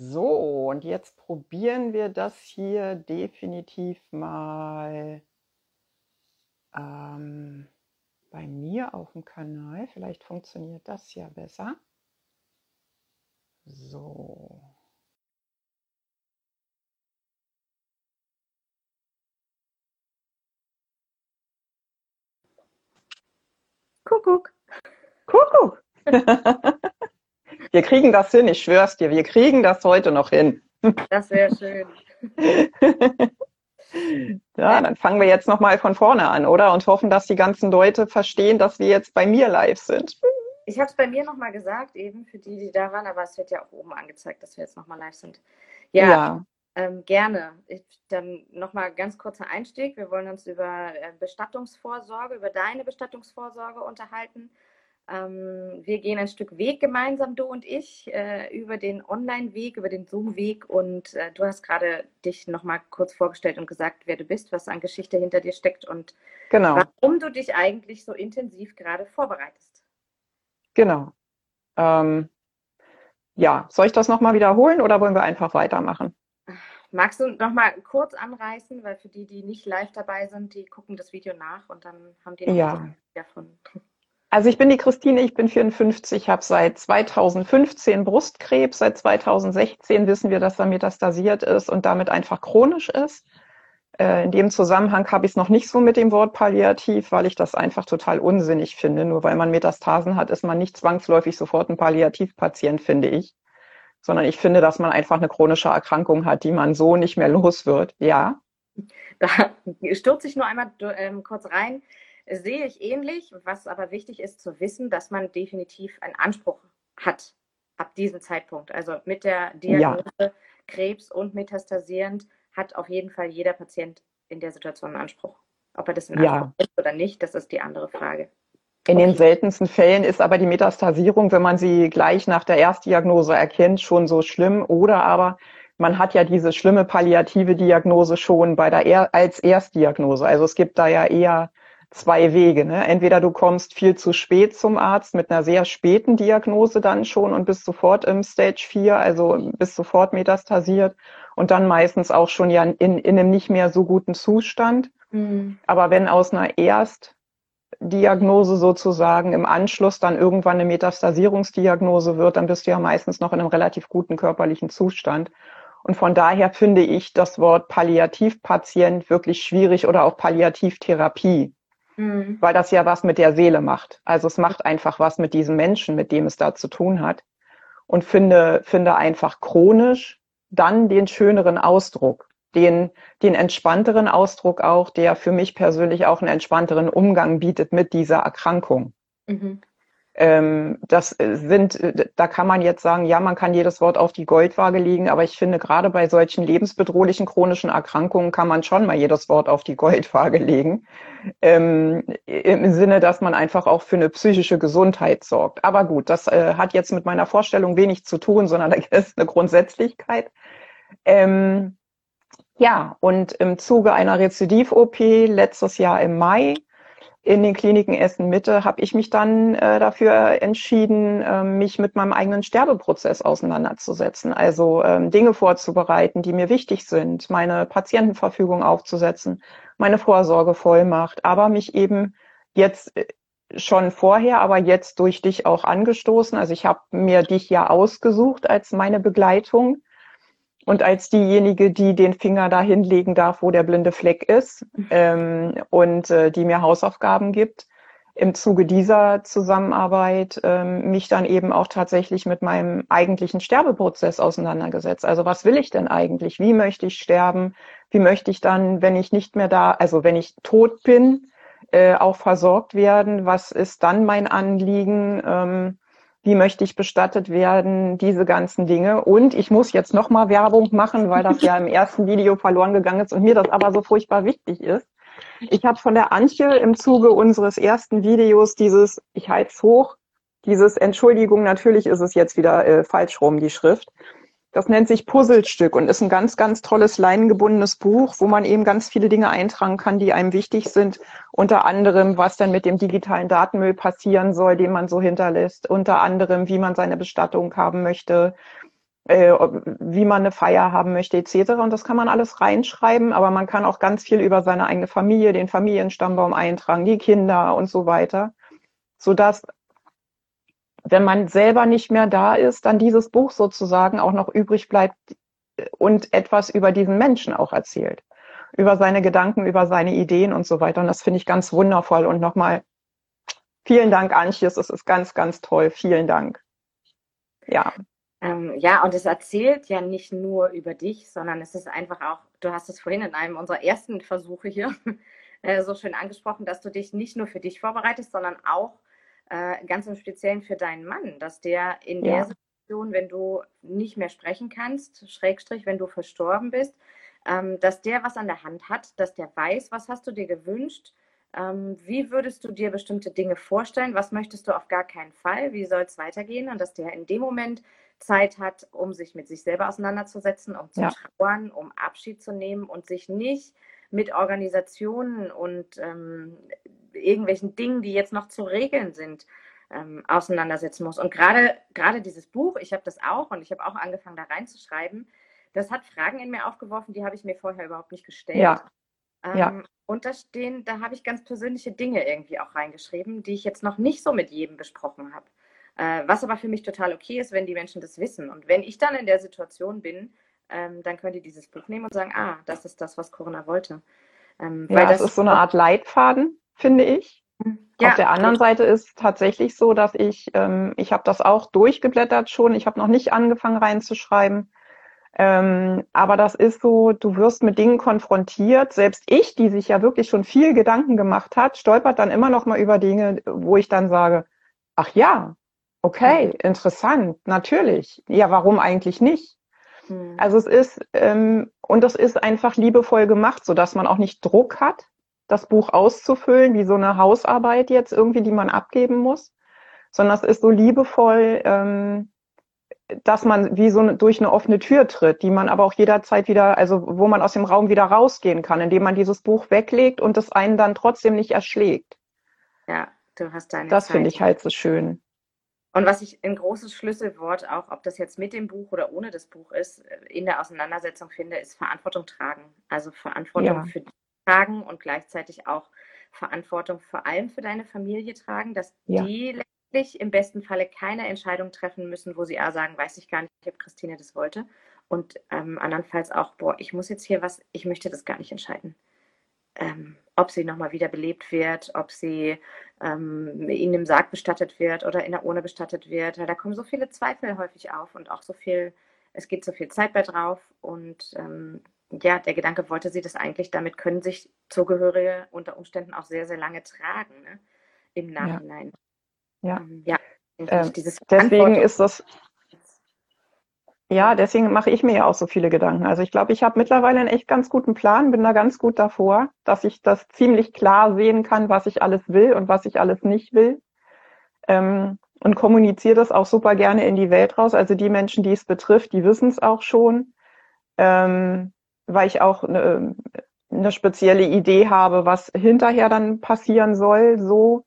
So, und jetzt probieren wir das hier definitiv mal ähm, bei mir auf dem Kanal. Vielleicht funktioniert das ja besser. So. Kuckuck. Kuckuck. wir kriegen das hin, ich schwör's dir, wir kriegen das heute noch hin. Das wäre schön. ja, dann fangen wir jetzt nochmal von vorne an, oder? Und hoffen, dass die ganzen Leute verstehen, dass wir jetzt bei mir live sind. Ich habe es bei mir nochmal gesagt, eben für die, die da waren, aber es wird ja auch oben angezeigt, dass wir jetzt nochmal live sind. Ja, ja. Ähm, gerne. Ich, dann nochmal ganz kurzer Einstieg. Wir wollen uns über äh, Bestattungsvorsorge, über deine Bestattungsvorsorge unterhalten. Ähm, wir gehen ein Stück Weg gemeinsam, du und ich, äh, über den Online-Weg, über den Zoom-Weg. Und äh, du hast gerade dich nochmal kurz vorgestellt und gesagt, wer du bist, was an Geschichte hinter dir steckt und genau. warum du dich eigentlich so intensiv gerade vorbereitest. Genau. Ähm, ja, soll ich das nochmal wiederholen oder wollen wir einfach weitermachen? Magst du nochmal kurz anreißen, weil für die, die nicht live dabei sind, die gucken das Video nach und dann haben die noch ja. davon. Also ich bin die Christine, ich bin 54, habe seit 2015 Brustkrebs, seit 2016 wissen wir, dass er metastasiert ist und damit einfach chronisch ist. Äh, in dem Zusammenhang habe ich es noch nicht so mit dem Wort Palliativ, weil ich das einfach total unsinnig finde. Nur weil man Metastasen hat, ist man nicht zwangsläufig sofort ein Palliativpatient, finde ich. Sondern ich finde, dass man einfach eine chronische Erkrankung hat, die man so nicht mehr los wird. Ja. Da stürze ich nur einmal ähm, kurz rein sehe ich ähnlich, was aber wichtig ist zu wissen, dass man definitiv einen Anspruch hat ab diesem Zeitpunkt. Also mit der Diagnose ja. Krebs und metastasierend hat auf jeden Fall jeder Patient in der Situation einen Anspruch. Ob er das in ja. ist oder nicht, das ist die andere Frage. In okay. den seltensten Fällen ist aber die Metastasierung, wenn man sie gleich nach der Erstdiagnose erkennt, schon so schlimm. Oder aber man hat ja diese schlimme palliative Diagnose schon bei der er als Erstdiagnose. Also es gibt da ja eher zwei Wege. Ne? Entweder du kommst viel zu spät zum Arzt mit einer sehr späten Diagnose dann schon und bist sofort im Stage 4, also bist sofort metastasiert und dann meistens auch schon ja in, in einem nicht mehr so guten Zustand. Mhm. Aber wenn aus einer Erstdiagnose sozusagen im Anschluss dann irgendwann eine Metastasierungsdiagnose wird, dann bist du ja meistens noch in einem relativ guten körperlichen Zustand. Und von daher finde ich das Wort Palliativpatient wirklich schwierig oder auch Palliativtherapie mhm. weil das ja was mit der Seele macht. Also es macht einfach was mit diesem Menschen, mit dem es da zu tun hat. Und finde, finde einfach chronisch dann den schöneren Ausdruck, den, den entspannteren Ausdruck auch, der für mich persönlich auch einen entspannteren Umgang bietet mit dieser Erkrankung. Mhm. Ähm, das sind, da kann man jetzt sagen, ja, man kann jedes Wort auf die Goldwaage legen, aber ich finde, gerade bei solchen lebensbedrohlichen chronischen Erkrankungen kann man schon mal jedes Wort auf die Goldwaage legen. Ähm, Im Sinne, dass man einfach auch für eine psychische Gesundheit sorgt. Aber gut, das äh, hat jetzt mit meiner Vorstellung wenig zu tun, sondern da ist eine Grundsätzlichkeit. Ähm, ja, und im Zuge einer Rezidiv-OP letztes Jahr im Mai in den Kliniken Essen Mitte habe ich mich dann äh, dafür entschieden, äh, mich mit meinem eigenen Sterbeprozess auseinanderzusetzen. Also ähm, Dinge vorzubereiten, die mir wichtig sind, meine Patientenverfügung aufzusetzen, meine Vorsorgevollmacht, aber mich eben jetzt äh, schon vorher, aber jetzt durch dich auch angestoßen. Also ich habe mir dich ja ausgesucht als meine Begleitung und als diejenige, die den Finger dahin legen darf, wo der blinde Fleck ist ähm, und äh, die mir Hausaufgaben gibt, im Zuge dieser Zusammenarbeit ähm, mich dann eben auch tatsächlich mit meinem eigentlichen Sterbeprozess auseinandergesetzt. Also was will ich denn eigentlich? Wie möchte ich sterben? Wie möchte ich dann, wenn ich nicht mehr da, also wenn ich tot bin, äh, auch versorgt werden? Was ist dann mein Anliegen? Ähm, wie möchte ich bestattet werden, diese ganzen Dinge. Und ich muss jetzt nochmal Werbung machen, weil das ja im ersten Video verloren gegangen ist und mir das aber so furchtbar wichtig ist. Ich habe von der Antje im Zuge unseres ersten Videos dieses, ich halte hoch, dieses Entschuldigung, natürlich ist es jetzt wieder äh, falsch rum, die Schrift. Das nennt sich Puzzlestück und ist ein ganz, ganz tolles leinengebundenes Buch, wo man eben ganz viele Dinge eintragen kann, die einem wichtig sind. Unter anderem, was dann mit dem digitalen Datenmüll passieren soll, den man so hinterlässt. Unter anderem, wie man seine Bestattung haben möchte. äh, wie man eine Feier haben möchte etc. Und das kann man alles reinschreiben, aber man kann auch ganz viel über seine eigene Familie, den Familienstammbaum eintragen, die Kinder und so weiter, sodass wenn man selber nicht mehr da ist, dann dieses Buch sozusagen auch noch übrig bleibt und etwas über diesen Menschen auch erzählt. Über seine Gedanken, über seine Ideen und so weiter. Und das finde ich ganz wundervoll. Und nochmal vielen Dank, Antjes. Es ist ganz, ganz toll. Vielen Dank. Ja. Ähm, ja, und es erzählt ja nicht nur über dich, sondern es ist einfach auch, du hast es vorhin in einem unserer ersten Versuche hier äh, so schön angesprochen, dass du dich nicht nur für dich vorbereitest, sondern auch äh, ganz im Speziellen für deinen Mann, dass der in ja. der Situation, wenn du nicht mehr sprechen kannst, Schrägstrich, wenn du verstorben bist, ähm, dass der was an der Hand hat, dass der weiß, was hast du dir gewünscht, ähm, wie würdest du dir bestimmte Dinge vorstellen, was möchtest du auf gar keinen Fall, wie soll es weitergehen und dass der in dem Moment Zeit hat, um sich mit sich selber auseinanderzusetzen, um zu ja. trauern, um Abschied zu nehmen und sich nicht mit Organisationen und ähm, irgendwelchen Dingen, die jetzt noch zu regeln sind, ähm, auseinandersetzen muss. Und gerade gerade dieses Buch, ich habe das auch und ich habe auch angefangen, da reinzuschreiben, das hat Fragen in mir aufgeworfen, die habe ich mir vorher überhaupt nicht gestellt. Ja. Ähm, ja. Und da stehen, da habe ich ganz persönliche Dinge irgendwie auch reingeschrieben, die ich jetzt noch nicht so mit jedem besprochen habe. Äh, was aber für mich total okay ist, wenn die Menschen das wissen. Und wenn ich dann in der Situation bin, ähm, dann könnt ihr dieses Buch nehmen und sagen, ah, das ist das, was Corinna wollte. Ähm, ja, das, das ist so eine Art Leitfaden, finde ich. Ja, Auf der anderen gut. Seite ist tatsächlich so, dass ich, ähm, ich habe das auch durchgeblättert schon, ich habe noch nicht angefangen reinzuschreiben. Ähm, aber das ist so, du wirst mit Dingen konfrontiert. Selbst ich, die sich ja wirklich schon viel Gedanken gemacht hat, stolpert dann immer noch mal über Dinge, wo ich dann sage, ach ja, okay, interessant, natürlich. Ja, warum eigentlich nicht? Hm. Also es ist, ähm, und das ist einfach liebevoll gemacht, so dass man auch nicht Druck hat, das Buch auszufüllen, wie so eine Hausarbeit jetzt irgendwie, die man abgeben muss, sondern es ist so liebevoll, ähm, dass man wie so eine, durch eine offene Tür tritt, die man aber auch jederzeit wieder, also wo man aus dem Raum wieder rausgehen kann, indem man dieses Buch weglegt und es einen dann trotzdem nicht erschlägt. Ja, du hast deine Das finde ich halt so schön. Und was ich ein großes Schlüsselwort, auch ob das jetzt mit dem Buch oder ohne das Buch ist, in der Auseinandersetzung finde, ist Verantwortung tragen. Also Verantwortung ja. für dich tragen und gleichzeitig auch Verantwortung vor allem für deine Familie tragen, dass ja. die letztlich im besten Falle keine Entscheidung treffen müssen, wo sie A sagen, weiß ich gar nicht, ob Christine das wollte. Und ähm, andernfalls auch, boah, ich muss jetzt hier was, ich möchte das gar nicht entscheiden ähm, ob sie nochmal wiederbelebt wird, ob sie ähm, in dem Sarg bestattet wird oder in der Urne bestattet wird. Da kommen so viele Zweifel häufig auf und auch so viel, es geht so viel Zeit bei drauf. Und ähm, ja, der Gedanke wollte sie das eigentlich, damit können sich Zugehörige unter Umständen auch sehr, sehr lange tragen, ne? im Nachhinein. Ja. ja. Ähm, ja ähm, deswegen ist das ja, deswegen mache ich mir ja auch so viele Gedanken. Also ich glaube, ich habe mittlerweile einen echt ganz guten Plan, bin da ganz gut davor, dass ich das ziemlich klar sehen kann, was ich alles will und was ich alles nicht will. Ähm, und kommuniziere das auch super gerne in die Welt raus. Also die Menschen, die es betrifft, die wissen es auch schon, ähm, weil ich auch eine, eine spezielle Idee habe, was hinterher dann passieren soll. So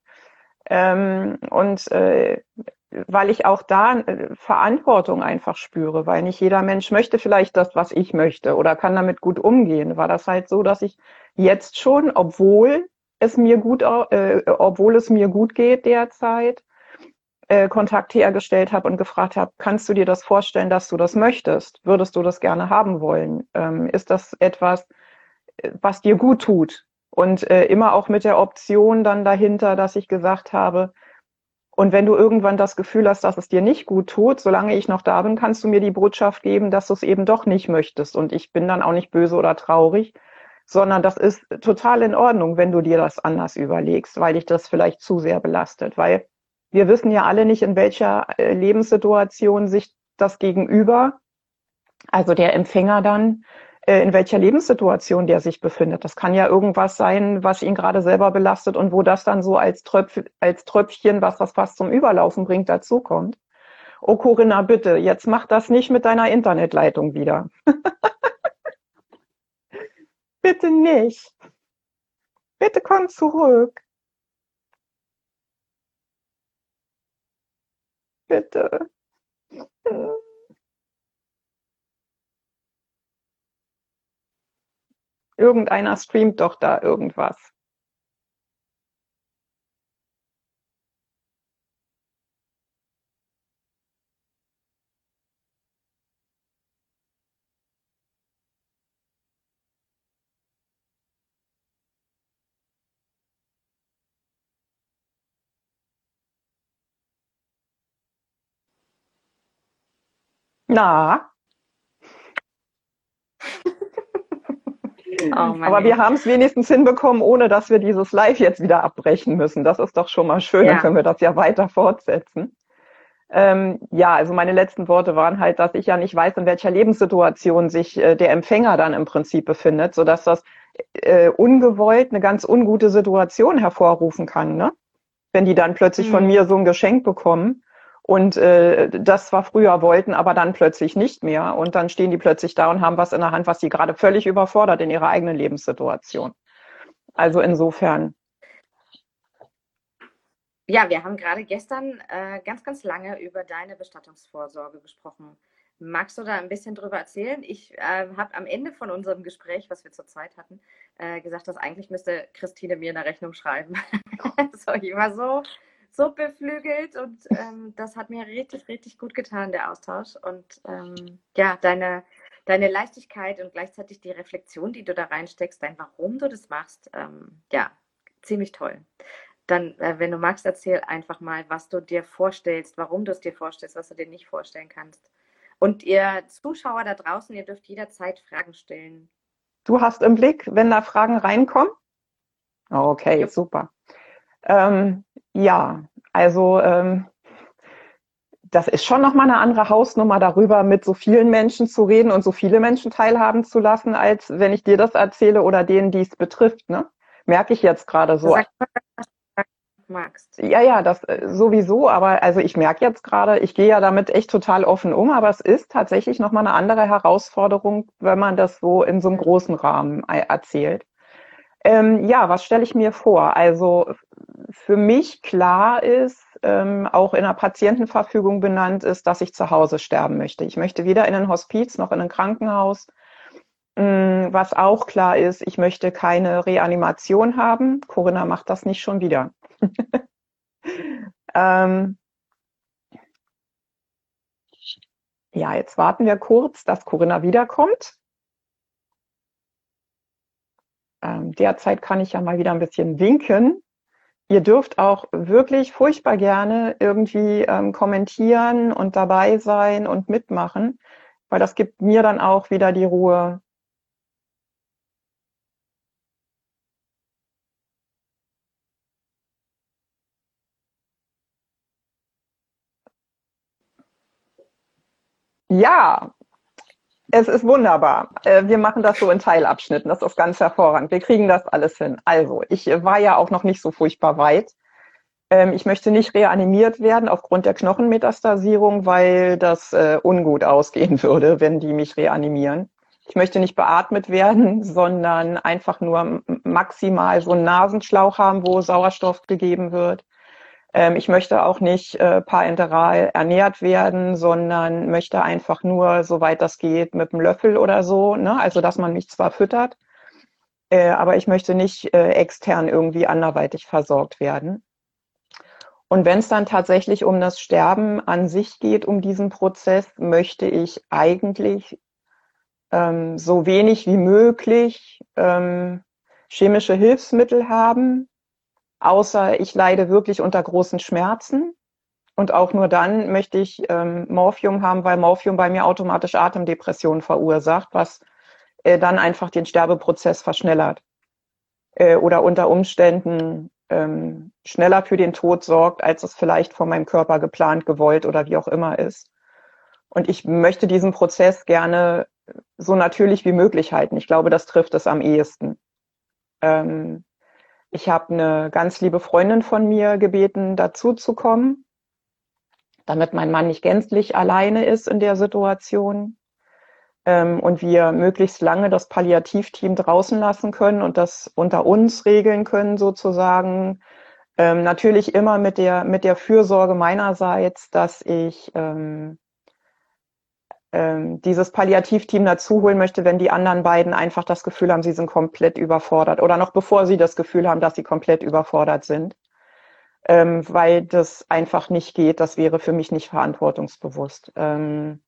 ähm, und äh, weil ich auch da äh, Verantwortung einfach spüre, weil nicht jeder Mensch möchte vielleicht das, was ich möchte oder kann damit gut umgehen. War das halt so, dass ich jetzt schon, obwohl es mir gut, äh, obwohl es mir gut geht derzeit, äh, Kontakt hergestellt habe und gefragt habe, kannst du dir das vorstellen, dass du das möchtest? Würdest du das gerne haben wollen? Ähm, ist das etwas, äh, was dir gut tut? Und äh, immer auch mit der Option dann dahinter, dass ich gesagt habe, und wenn du irgendwann das Gefühl hast, dass es dir nicht gut tut, solange ich noch da bin, kannst du mir die Botschaft geben, dass du es eben doch nicht möchtest. Und ich bin dann auch nicht böse oder traurig, sondern das ist total in Ordnung, wenn du dir das anders überlegst, weil dich das vielleicht zu sehr belastet. Weil wir wissen ja alle nicht, in welcher äh, Lebenssituation sich das Gegenüber, also der Empfänger dann, in welcher Lebenssituation der sich befindet. Das kann ja irgendwas sein, was ihn gerade selber belastet und wo das dann so als, Tröpf als Tröpfchen, was das fast zum Überlaufen bringt, dazukommt. Oh Corinna, bitte, jetzt mach das nicht mit deiner Internetleitung wieder. bitte nicht. Bitte komm zurück. Bitte. Irgendeiner streamt doch da irgendwas. Na. Oh Aber wir haben es wenigstens hinbekommen, ohne dass wir dieses Live jetzt wieder abbrechen müssen. Das ist doch schon mal schön, ja. dann können wir das ja weiter fortsetzen. Ähm, ja, also meine letzten Worte waren halt, dass ich ja nicht weiß, in welcher Lebenssituation sich äh, der Empfänger dann im Prinzip befindet, sodass das äh, ungewollt eine ganz ungute Situation hervorrufen kann, ne? Wenn die dann plötzlich mhm. von mir so ein Geschenk bekommen und äh, das zwar früher wollten, aber dann plötzlich nicht mehr. Und dann stehen die plötzlich da und haben was in der Hand, was sie gerade völlig überfordert in ihrer eigenen Lebenssituation. Also insofern. Ja, wir haben gerade gestern äh, ganz, ganz lange über deine Bestattungsvorsorge gesprochen. Magst du da ein bisschen drüber erzählen? Ich äh, habe am Ende von unserem Gespräch, was wir zurzeit hatten, äh, gesagt, dass eigentlich müsste Christine mir eine Rechnung schreiben. so, ich war so so beflügelt und ähm, das hat mir richtig, richtig gut getan, der Austausch. Und ähm, ja, deine, deine Leichtigkeit und gleichzeitig die Reflexion, die du da reinsteckst, dein Warum du das machst, ähm, ja, ziemlich toll. Dann, äh, wenn du magst, erzähl einfach mal, was du dir vorstellst, warum du es dir vorstellst, was du dir nicht vorstellen kannst. Und ihr Zuschauer da draußen, ihr dürft jederzeit Fragen stellen. Du hast im Blick, wenn da Fragen reinkommen? Okay, super. Ähm, ja, also ähm, das ist schon nochmal eine andere Hausnummer darüber, mit so vielen Menschen zu reden und so viele Menschen teilhaben zu lassen, als wenn ich dir das erzähle oder denen, die es betrifft. Ne? Merke ich jetzt gerade so. Sag magst. Ja, ja, das äh, sowieso, aber also ich merke jetzt gerade, ich gehe ja damit echt total offen um, aber es ist tatsächlich nochmal eine andere Herausforderung, wenn man das so in so einem großen Rahmen äh, erzählt. Ähm, ja, was stelle ich mir vor? Also für mich klar ist, ähm, auch in der Patientenverfügung benannt ist, dass ich zu Hause sterben möchte. Ich möchte weder in ein Hospiz noch in ein Krankenhaus. Ähm, was auch klar ist, ich möchte keine Reanimation haben. Corinna macht das nicht schon wieder. ähm, ja, jetzt warten wir kurz, dass Corinna wiederkommt. Ähm, derzeit kann ich ja mal wieder ein bisschen winken. Ihr dürft auch wirklich furchtbar gerne irgendwie ähm, kommentieren und dabei sein und mitmachen, weil das gibt mir dann auch wieder die Ruhe. Ja, es ist wunderbar. Äh, wir machen das so in Teilabschnitten. Das ist ganz hervorragend. Wir kriegen das alles hin. Also, ich war ja auch noch nicht so furchtbar weit. Ähm, ich möchte nicht reanimiert werden aufgrund der Knochenmetastasierung, weil das äh, ungut ausgehen würde, wenn die mich reanimieren. Ich möchte nicht beatmet werden, sondern einfach nur maximal so einen Nasenschlauch haben, wo Sauerstoff gegeben wird. Ähm, ich möchte auch nicht äh, parenteral ernährt werden, sondern möchte einfach nur, soweit das geht, mit einem Löffel oder so. Ne? Also, dass man mich zwar füttert, äh, aber ich möchte nicht äh, extern irgendwie anderweitig versorgt werden. Und wenn es dann tatsächlich um das Sterben an sich geht, um diesen Prozess, möchte ich eigentlich ähm, so wenig wie möglich ähm, chemische Hilfsmittel haben, außer ich leide wirklich unter großen Schmerzen. Und auch nur dann möchte ich ähm, Morphium haben, weil Morphium bei mir automatisch Atemdepressionen verursacht, was äh, dann einfach den Sterbeprozess verschnellert. Äh, oder unter Umständen ähm, schneller für den Tod sorgt, als es vielleicht von meinem Körper geplant, gewollt oder wie auch immer ist. Und ich möchte diesen Prozess gerne so natürlich wie möglich halten. Ich glaube, das trifft es am ehesten. Ähm, ich habe eine ganz liebe Freundin von mir gebeten, dazu zu kommen, damit mein Mann nicht gänzlich alleine ist in der Situation ähm, und wir möglichst lange das Palliativteam draußen lassen können und das unter uns regeln können sozusagen. Ähm, natürlich immer mit der mit der Fürsorge meinerseits, dass ich ähm, ähm, dieses Palliativteam dazu holen möchte, wenn die anderen beiden einfach das Gefühl haben, sie sind komplett überfordert oder noch bevor sie das Gefühl haben, dass sie komplett überfordert sind, ähm, weil das einfach nicht geht. Das wäre für mich nicht verantwortungsbewusst. Ähm,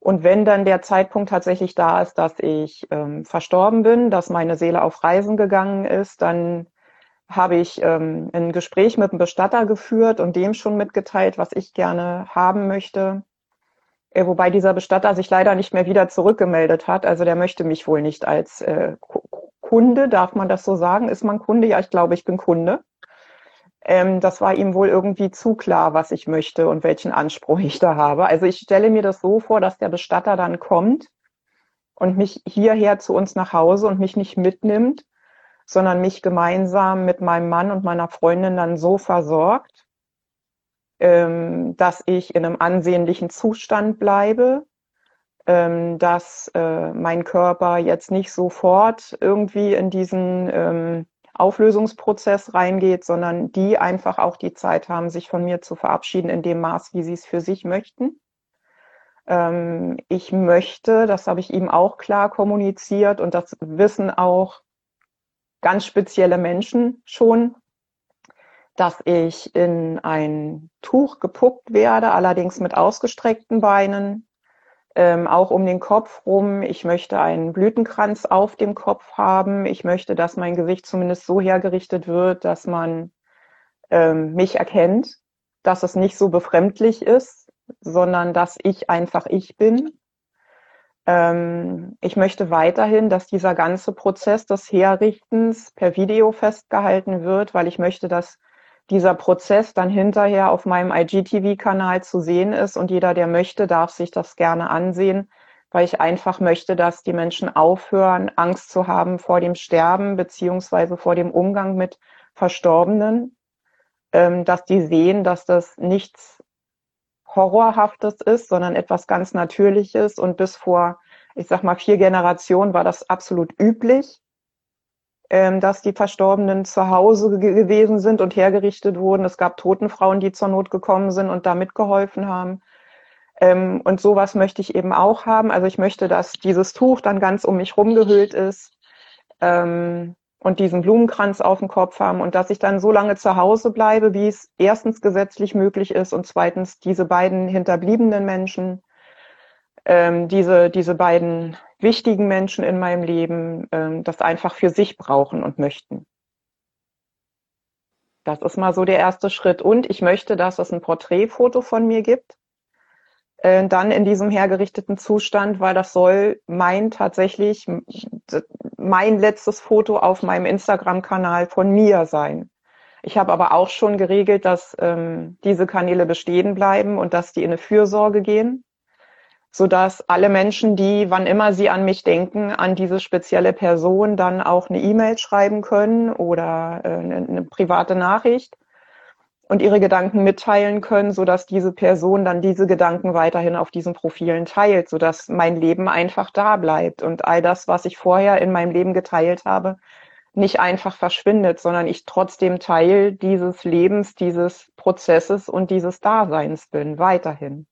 und wenn dann der Zeitpunkt tatsächlich da ist, dass ich ähm, verstorben bin, dass meine Seele auf Reisen gegangen ist, dann habe ich ähm, ein Gespräch mit einem Bestatter geführt und dem schon mitgeteilt, was ich gerne haben möchte. Äh, wobei dieser Bestatter sich leider nicht mehr wieder zurückgemeldet hat. Also der möchte mich wohl nicht als äh, Kunde, darf man das so sagen? Ist man Kunde? Ja, ich glaube, ich bin Kunde. Ähm, das war ihm wohl irgendwie zu klar, was ich möchte und welchen Anspruch ich da habe. Also ich stelle mir das so vor, dass der Bestatter dann kommt und mich hierher zu uns nach Hause und mich nicht mitnimmt, sondern mich gemeinsam mit meinem Mann und meiner Freundin dann so versorgt, ähm, dass ich in einem ansehnlichen Zustand bleibe, ähm, dass äh, mein Körper jetzt nicht sofort irgendwie in diesen ähm, Auflösungsprozess reingeht, sondern die einfach auch die Zeit haben, sich von mir zu verabschieden in dem Maß, wie sie es für sich möchten. Ähm, ich möchte, das habe ich ihm auch klar kommuniziert und das wissen auch ganz spezielle Menschen schon, dass ich in ein Tuch gepuckt werde, allerdings mit ausgestreckten Beinen, ähm, auch um den Kopf rum. Ich möchte einen Blütenkranz auf dem Kopf haben. Ich möchte, dass mein Gesicht zumindest so hergerichtet wird, dass man ähm, mich erkennt, dass es nicht so befremdlich ist, sondern dass ich einfach ich bin. Ähm, ich möchte weiterhin, dass dieser ganze Prozess des Herrichtens per Video festgehalten wird, weil ich möchte, dass dieser Prozess dann hinterher auf meinem IGTV-Kanal zu sehen ist und jeder, der möchte, darf sich das gerne ansehen, weil ich einfach möchte, dass die Menschen aufhören, Angst zu haben vor dem Sterben beziehungsweise vor dem Umgang mit Verstorbenen, ähm, dass die sehen, dass das nichts Horrorhaftes ist, sondern etwas ganz Natürliches. Und bis vor, ich sag mal, vier Generationen war das absolut üblich, ähm, dass die Verstorbenen zu Hause gewesen sind und hergerichtet wurden. Es gab Totenfrauen, die zur Not gekommen sind und da mitgeholfen haben. Ähm, und sowas möchte ich eben auch haben. Also ich möchte, dass dieses Tuch dann ganz um mich rumgehüllt ist. Ähm, und diesen Blumenkranz auf dem Kopf haben und dass ich dann so lange zu Hause bleibe, wie es erstens gesetzlich möglich ist und zweitens diese beiden hinterbliebenen Menschen, ähm, diese, diese beiden wichtigen Menschen in meinem Leben, ähm, das einfach für sich brauchen und möchten. Das ist mal so der erste Schritt. Und ich möchte, dass es ein Porträtfoto von mir gibt, äh, dann in diesem hergerichteten Zustand, weil das soll mein tatsächlich mein letztes Foto auf meinem Instagram-Kanal von mir sein. Ich habe aber auch schon geregelt, dass ähm, diese Kanäle bestehen bleiben und dass die in eine Fürsorge gehen, sodass alle Menschen, die, wann immer sie an mich denken, an diese spezielle Person dann auch eine E-Mail schreiben können oder äh, eine, eine private Nachricht und ihre Gedanken mitteilen können, so dass diese Person dann diese Gedanken weiterhin auf diesen Profilen teilt, so dass mein Leben einfach da bleibt und all das, was ich vorher in meinem Leben geteilt habe, nicht einfach verschwindet, sondern ich trotzdem Teil dieses Lebens, dieses Prozesses und dieses Daseins bin, weiterhin.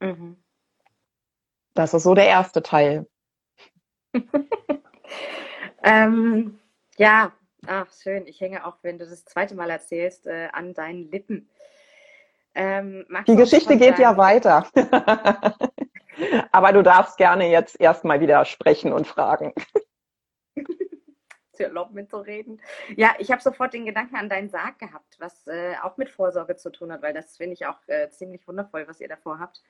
Mhm. Das ist so der erste Teil. ähm, ja, Ach, schön. Ich hänge auch, wenn du das zweite Mal erzählst, äh, an deinen Lippen. Ähm, Die Geschichte geht ja weiter. Aber du darfst gerne jetzt erstmal wieder sprechen und fragen. Zu erlaubt mitzureden. Ja, ich habe sofort den Gedanken an deinen Sarg gehabt, was äh, auch mit Vorsorge zu tun hat, weil das finde ich auch äh, ziemlich wundervoll, was ihr davor habt.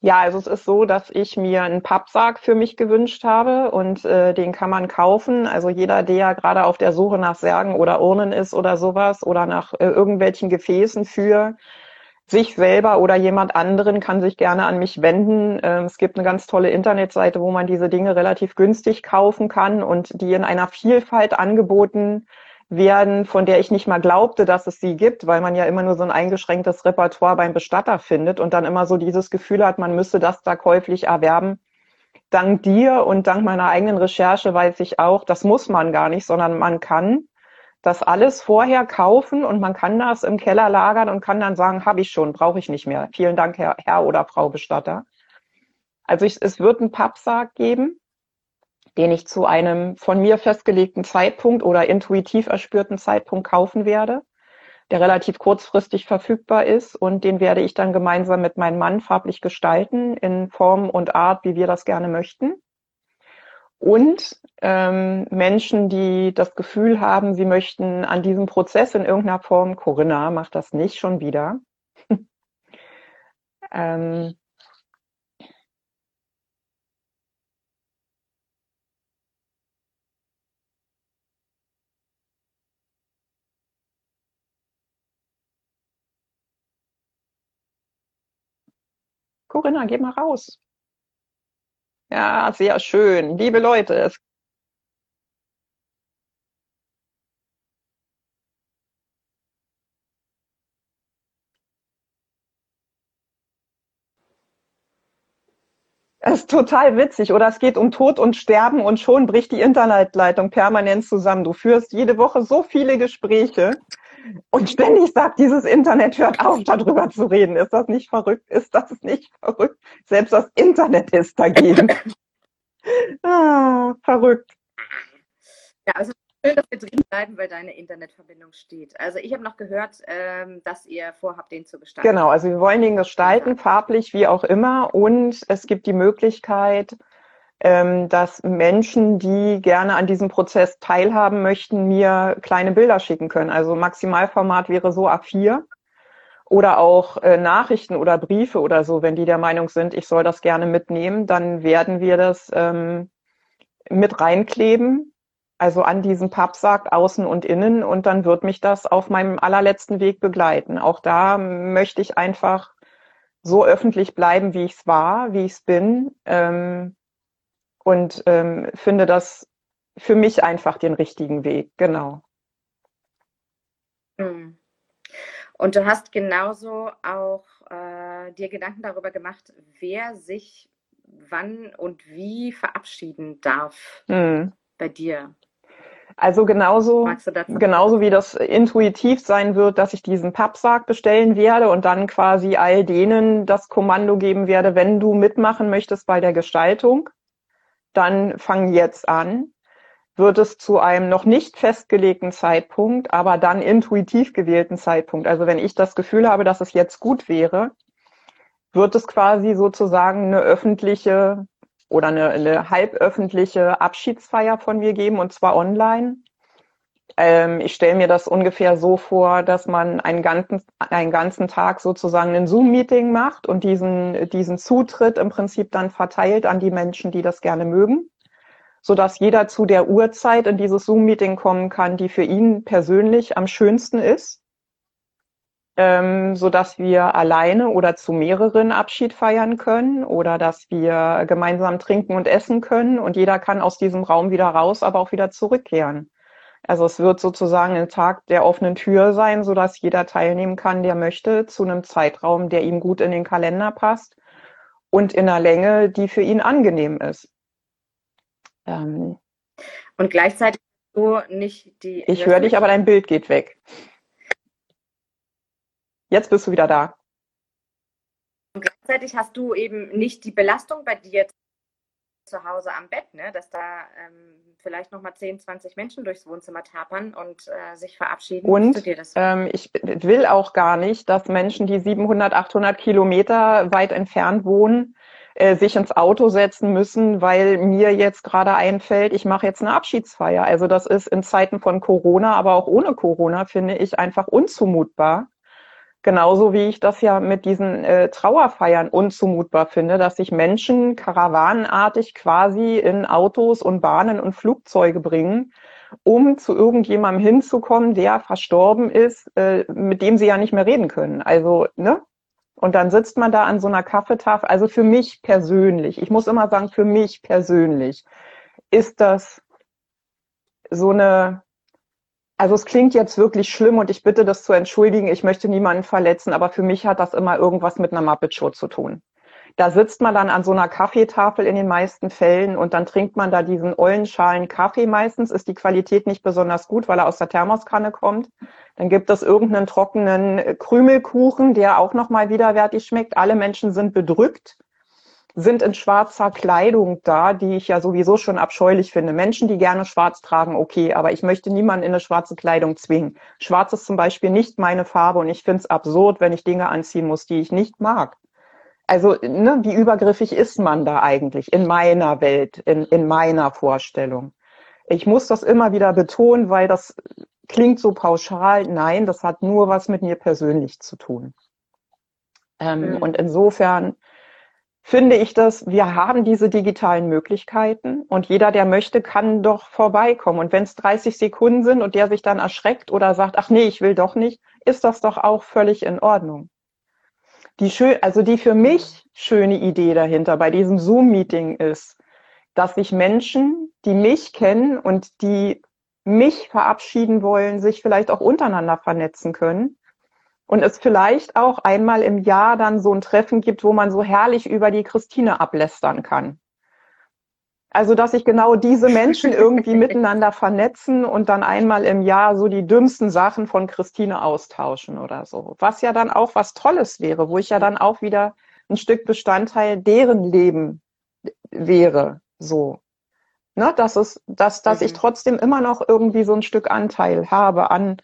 Ja, also es ist so, dass ich mir einen Pappsarg für mich gewünscht habe und äh, den kann man kaufen. Also jeder, der gerade auf der Suche nach Särgen oder Urnen ist oder sowas oder nach äh, irgendwelchen Gefäßen für sich selber oder jemand anderen, kann sich gerne an mich wenden. Ähm, es gibt eine ganz tolle Internetseite, wo man diese Dinge relativ günstig kaufen kann und die in einer Vielfalt angeboten werden, von der ich nicht mal glaubte, dass es sie gibt, weil man ja immer nur so ein eingeschränktes Repertoire beim Bestatter findet und dann immer so dieses Gefühl hat, man müsste das da käuflich erwerben. Dank dir und dank meiner eigenen Recherche weiß ich auch, das muss man gar nicht, sondern man kann das alles vorher kaufen und man kann das im Keller lagern und kann dann sagen, habe ich schon, brauche ich nicht mehr. Vielen Dank, Herr, Herr oder Frau Bestatter. Also ich, es wird einen Pappsarg geben, den ich zu einem von mir festgelegten Zeitpunkt oder intuitiv erspürten Zeitpunkt kaufen werde, der relativ kurzfristig verfügbar ist und den werde ich dann gemeinsam mit meinem Mann farblich gestalten in Form und Art, wie wir das gerne möchten. Und ähm, Menschen, die das Gefühl haben, sie möchten an diesem Prozess in irgendeiner Form, Corinna macht das nicht schon wieder, ähm, Corinna, geh mal raus. Ja, sehr schön. Liebe Leute, es Das ist total witzig. Oder es geht um Tod und Sterben und schon bricht die Internetleitung permanent zusammen. Du führst jede Woche so viele Gespräche und ständig sagt dieses Internet, hört auf, darüber zu reden. Ist das nicht verrückt? Ist das nicht verrückt? Selbst das Internet ist dagegen. ah, verrückt. Ja, also schön, dass wir drin bleiben, weil deine Internetverbindung steht. Also ich habe noch gehört, ähm, dass ihr vorhabt, den zu gestalten. Genau, also wir wollen den gestalten, farblich wie auch immer. Und es gibt die Möglichkeit, dass Menschen, die gerne an diesem Prozess teilhaben möchten, mir kleine Bilder schicken können. Also Maximalformat wäre so A4 oder auch äh, Nachrichten oder Briefe oder so, wenn die der Meinung sind, ich soll das gerne mitnehmen, dann werden wir das ähm, mit reinkleben also an diesem Pappsack außen und innen und dann wird mich das auf meinem allerletzten Weg begleiten. Auch da möchte ich einfach so öffentlich bleiben, wie ich es war, wie ich es bin ähm, und ähm, finde das für mich einfach den richtigen Weg, genau. Hm. Und du hast genauso auch äh, dir Gedanken darüber gemacht, wer sich wann und wie verabschieden darf hm. bei dir. Also genauso, genauso wie das intuitiv sein wird, dass ich diesen Pappsarg bestellen werde und dann quasi all denen das Kommando geben werde, wenn du mitmachen möchtest bei der Gestaltung, dann fang jetzt an, wird es zu einem noch nicht festgelegten Zeitpunkt, aber dann intuitiv gewählten Zeitpunkt. Also wenn ich das Gefühl habe, dass es jetzt gut wäre, wird es quasi sozusagen eine öffentliche oder eine, eine halböffentliche Abschiedsfeier von mir geben und zwar online. Ähm, ich stelle mir das ungefähr so vor, dass man einen ganzen, einen ganzen Tag sozusagen ein Zoom-Meeting macht und diesen, diesen Zutritt im Prinzip dann verteilt an die Menschen, die das gerne mögen, sodass jeder zu der Uhrzeit in dieses Zoom-Meeting kommen kann, die für ihn persönlich am schönsten ist ähm, so dass wir alleine oder zu mehreren Abschied feiern können oder dass wir gemeinsam trinken und essen können und jeder kann aus diesem Raum wieder raus, aber auch wieder zurückkehren. Also es wird sozusagen ein Tag der offenen Tür sein, so dass jeder teilnehmen kann, der möchte, zu einem Zeitraum, der ihm gut in den Kalender passt und in einer Länge, die für ihn angenehm ist. Ähm, und gleichzeitig so nicht die. Ich höre dich, aber dein Bild geht weg. Jetzt bist du wieder da. Und gleichzeitig hast du eben nicht die Belastung bei dir zu Hause am Bett, ne? dass da ähm, vielleicht nochmal 10, 20 Menschen durchs Wohnzimmer tapern und äh, sich verabschieden. Und ähm, ich will auch gar nicht, dass Menschen, die 700, 800 Kilometer weit entfernt wohnen, äh, sich ins Auto setzen müssen, weil mir jetzt gerade einfällt, ich mache jetzt eine Abschiedsfeier. Also das ist in Zeiten von Corona, aber auch ohne Corona, finde ich einfach unzumutbar Genauso wie ich das ja mit diesen äh, Trauerfeiern unzumutbar finde, dass sich Menschen karawanenartig quasi in Autos und Bahnen und Flugzeuge bringen, um zu irgendjemandem hinzukommen, der verstorben ist, äh, mit dem sie ja nicht mehr reden können. Also, ne? Und dann sitzt man da an so einer Kaffeetafel. Also für mich persönlich, ich muss immer sagen, für mich persönlich ist das so eine also es klingt jetzt wirklich schlimm und ich bitte das zu entschuldigen. Ich möchte niemanden verletzen, aber für mich hat das immer irgendwas mit einer Muppet Show zu tun. da sitzt man dann an so einer Kaffeetafel in den meisten Fällen und dann trinkt man da diesen Ollenschalen Kaffee meistens, ist die Qualität nicht besonders gut, weil er aus der Thermoskanne kommt. Dann gibt es irgendeinen trockenen Krümelkuchen, der auch nochmal widerwärtig schmeckt. Alle Menschen sind bedrückt, sind in schwarzer Kleidung da, die ich ja sowieso schon abscheulich finde. Menschen, die gerne schwarz tragen, okay, aber ich möchte niemanden in eine schwarze Kleidung zwingen. Schwarz ist zum Beispiel nicht meine Farbe und ich finde es absurd, wenn ich Dinge anziehen muss, die ich nicht mag. Also, ne, wie übergriffig ist man da eigentlich in meiner Welt, in, in meiner Vorstellung? Ich muss das immer wieder betonen, weil das klingt so pauschal. Nein, das hat nur was mit mir persönlich zu tun. Ähm, mhm. Und insofern finde ich das, wir haben diese digitalen Möglichkeiten und jeder, der möchte, kann doch vorbeikommen. Und wenn es 30 Sekunden sind und der sich dann erschreckt oder sagt, ach nee, ich will doch nicht, ist das doch auch völlig in Ordnung die schön, also die für mich schöne Idee dahinter bei diesem Zoom-Meeting ist, dass sich Menschen, die mich kennen und die mich verabschieden wollen, sich vielleicht auch untereinander vernetzen können. Und es vielleicht auch einmal im Jahr dann so ein Treffen gibt, wo man so herrlich über die Christine ablästern kann. Also, dass sich genau diese Menschen irgendwie miteinander vernetzen und dann einmal im Jahr so die dümmsten Sachen von Christine austauschen oder so. Was ja dann auch was Tolles wäre, wo ich ja dann auch wieder ein Stück Bestandteil deren Leben wäre, so. Ne, dass es, dass, dass mhm. ich trotzdem immer noch irgendwie so ein Stück Anteil habe an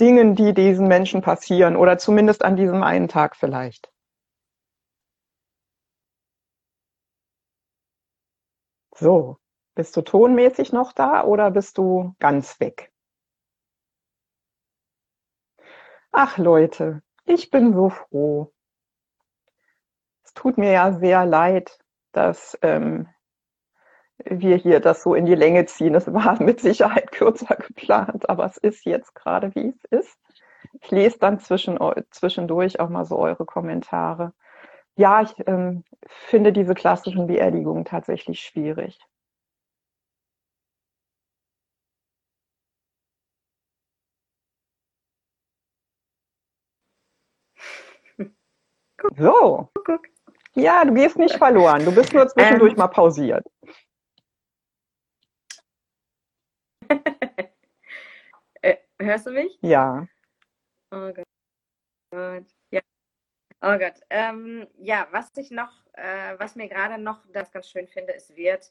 Dingen, die diesen Menschen passieren oder zumindest an diesem einen Tag vielleicht. So, bist du tonmäßig noch da oder bist du ganz weg? Ach Leute, ich bin so froh. Es tut mir ja sehr leid, dass ähm, wir hier das so in die Länge ziehen. Es war mit Sicherheit kürzer geplant, aber es ist jetzt gerade, wie es ist. Ich lese dann zwischen, zwischendurch auch mal so eure Kommentare. Ja, ich ähm, finde diese klassischen Beerdigungen tatsächlich schwierig. So. Ja, du gehst nicht verloren. Du bist nur zwischendurch ähm. mal pausiert. äh, hörst du mich? Ja. Oh Gott. Ja. Oh Gott. Ähm, ja, was ich noch, äh, was mir gerade noch das ganz schön finde, es wird,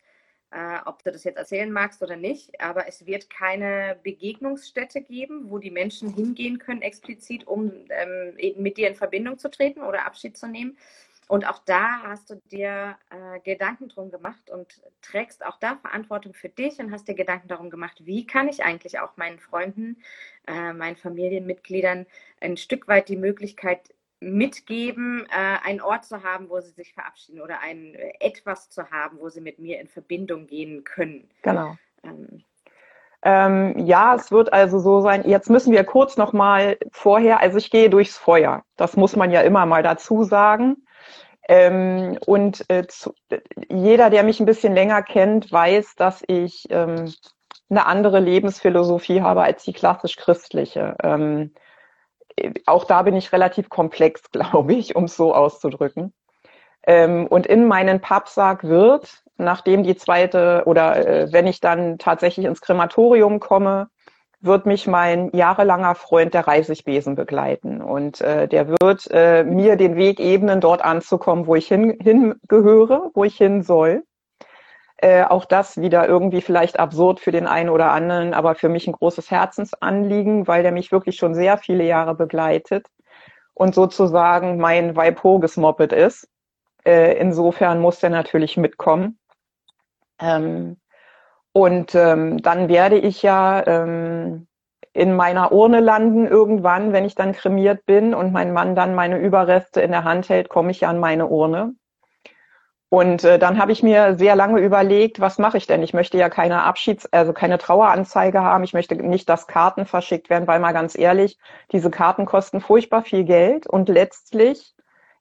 äh, ob du das jetzt erzählen magst oder nicht, aber es wird keine Begegnungsstätte geben, wo die Menschen hingehen können, explizit, um ähm, mit dir in Verbindung zu treten oder Abschied zu nehmen. Und auch da hast du dir äh, Gedanken drum gemacht und trägst auch da Verantwortung für dich und hast dir Gedanken darum gemacht, wie kann ich eigentlich auch meinen Freunden, äh, meinen Familienmitgliedern ein Stück weit die Möglichkeit mitgeben, äh, einen Ort zu haben, wo sie sich verabschieden oder ein äh, etwas zu haben, wo sie mit mir in Verbindung gehen können. Genau. Ähm, ähm, ja, es wird also so sein. Jetzt müssen wir kurz noch mal vorher. Also ich gehe durchs Feuer. Das muss man ja immer mal dazu sagen. Ähm, und äh, zu, jeder, der mich ein bisschen länger kennt, weiß, dass ich ähm, eine andere Lebensphilosophie habe als die klassisch christliche. Ähm, auch da bin ich relativ komplex, glaube ich, um es so auszudrücken. Ähm, und in meinen Pappsack wird, nachdem die zweite oder äh, wenn ich dann tatsächlich ins Krematorium komme, wird mich mein jahrelanger Freund der Reisigbesen begleiten. Und äh, der wird äh, mir den Weg ebnen, dort anzukommen, wo ich hin, hingehöre, wo ich hin soll. Äh, auch das wieder irgendwie vielleicht absurd für den einen oder anderen, aber für mich ein großes Herzensanliegen, weil der mich wirklich schon sehr viele Jahre begleitet und sozusagen mein Weipoges Moped ist. Äh, insofern muss der natürlich mitkommen. Ähm, und ähm, dann werde ich ja ähm, in meiner Urne landen irgendwann, wenn ich dann kremiert bin und mein Mann dann meine Überreste in der Hand hält, komme ich ja an meine Urne. Und äh, dann habe ich mir sehr lange überlegt, was mache ich denn? Ich möchte ja keine Abschieds-, also keine Traueranzeige haben. Ich möchte nicht, dass Karten verschickt werden, weil mal ganz ehrlich, diese Karten kosten furchtbar viel Geld und letztlich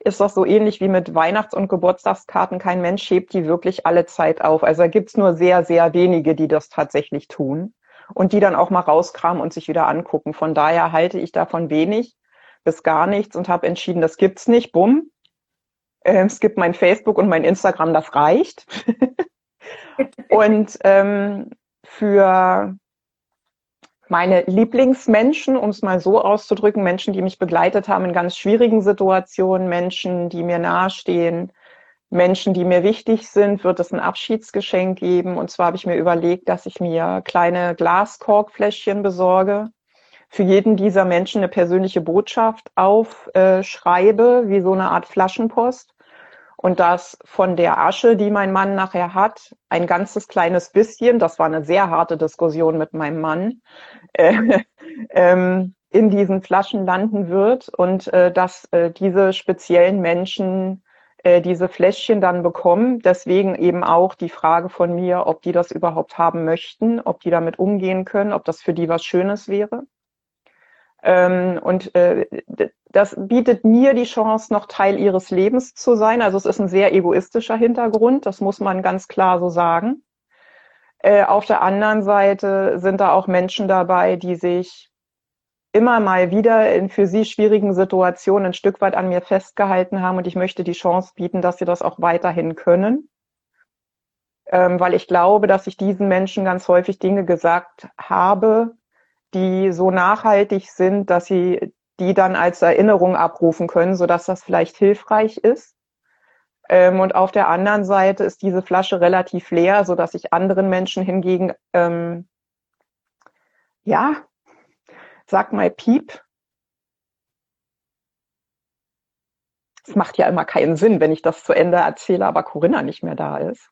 ist das so ähnlich wie mit Weihnachts- und Geburtstagskarten. Kein Mensch hebt die wirklich alle Zeit auf. Also da gibt's nur sehr, sehr wenige, die das tatsächlich tun und die dann auch mal rauskramen und sich wieder angucken. Von daher halte ich davon wenig bis gar nichts und habe entschieden, das gibt's nicht. Bumm, Ähm, es gibt mein Facebook und mein Instagram, das reicht. und ähm, für meine Lieblingsmenschen, um es mal so auszudrücken, Menschen, die mich begleitet haben in ganz schwierigen Situationen, Menschen, die mir nahestehen, Menschen, die mir wichtig sind, wird es ein Abschiedsgeschenk geben. Und zwar habe ich mir überlegt, dass ich mir kleine Glaskorkfläschchen besorge, für jeden dieser Menschen eine persönliche Botschaft aufschreibe, wie so eine Art Flaschenpost. Und das von der Asche, die mein Mann nachher hat, ein ganzes kleines bisschen, das war eine sehr harte Diskussion mit meinem Mann, äh, ähm, in diesen Flaschen landen wird und äh, dass äh, diese speziellen Menschen äh, diese Fläschchen dann bekommen. Deswegen eben auch die Frage von mir, ob die das überhaupt haben möchten, ob die damit umgehen können, ob das für die was Schönes wäre. Ähm, und äh, das bietet mir die Chance, noch Teil ihres Lebens zu sein. Also es ist ein sehr egoistischer Hintergrund, das muss man ganz klar so sagen. Äh, auf der anderen Seite sind da auch Menschen dabei, die sich immer mal wieder in für sie schwierigen Situationen ein Stück weit an mir festgehalten haben und ich möchte die Chance bieten, dass sie das auch weiterhin können. Ähm, weil ich glaube, dass ich diesen Menschen ganz häufig Dinge gesagt habe, die so nachhaltig sind, dass sie die dann als Erinnerung abrufen können, sodass das vielleicht hilfreich ist. Ähm, und auf der anderen Seite ist diese Flasche relativ leer, sodass ich anderen Menschen hingegen, ähm, ja, sag mal Piep. Es macht ja immer keinen Sinn, wenn ich das zu Ende erzähle, aber Corinna nicht mehr da ist.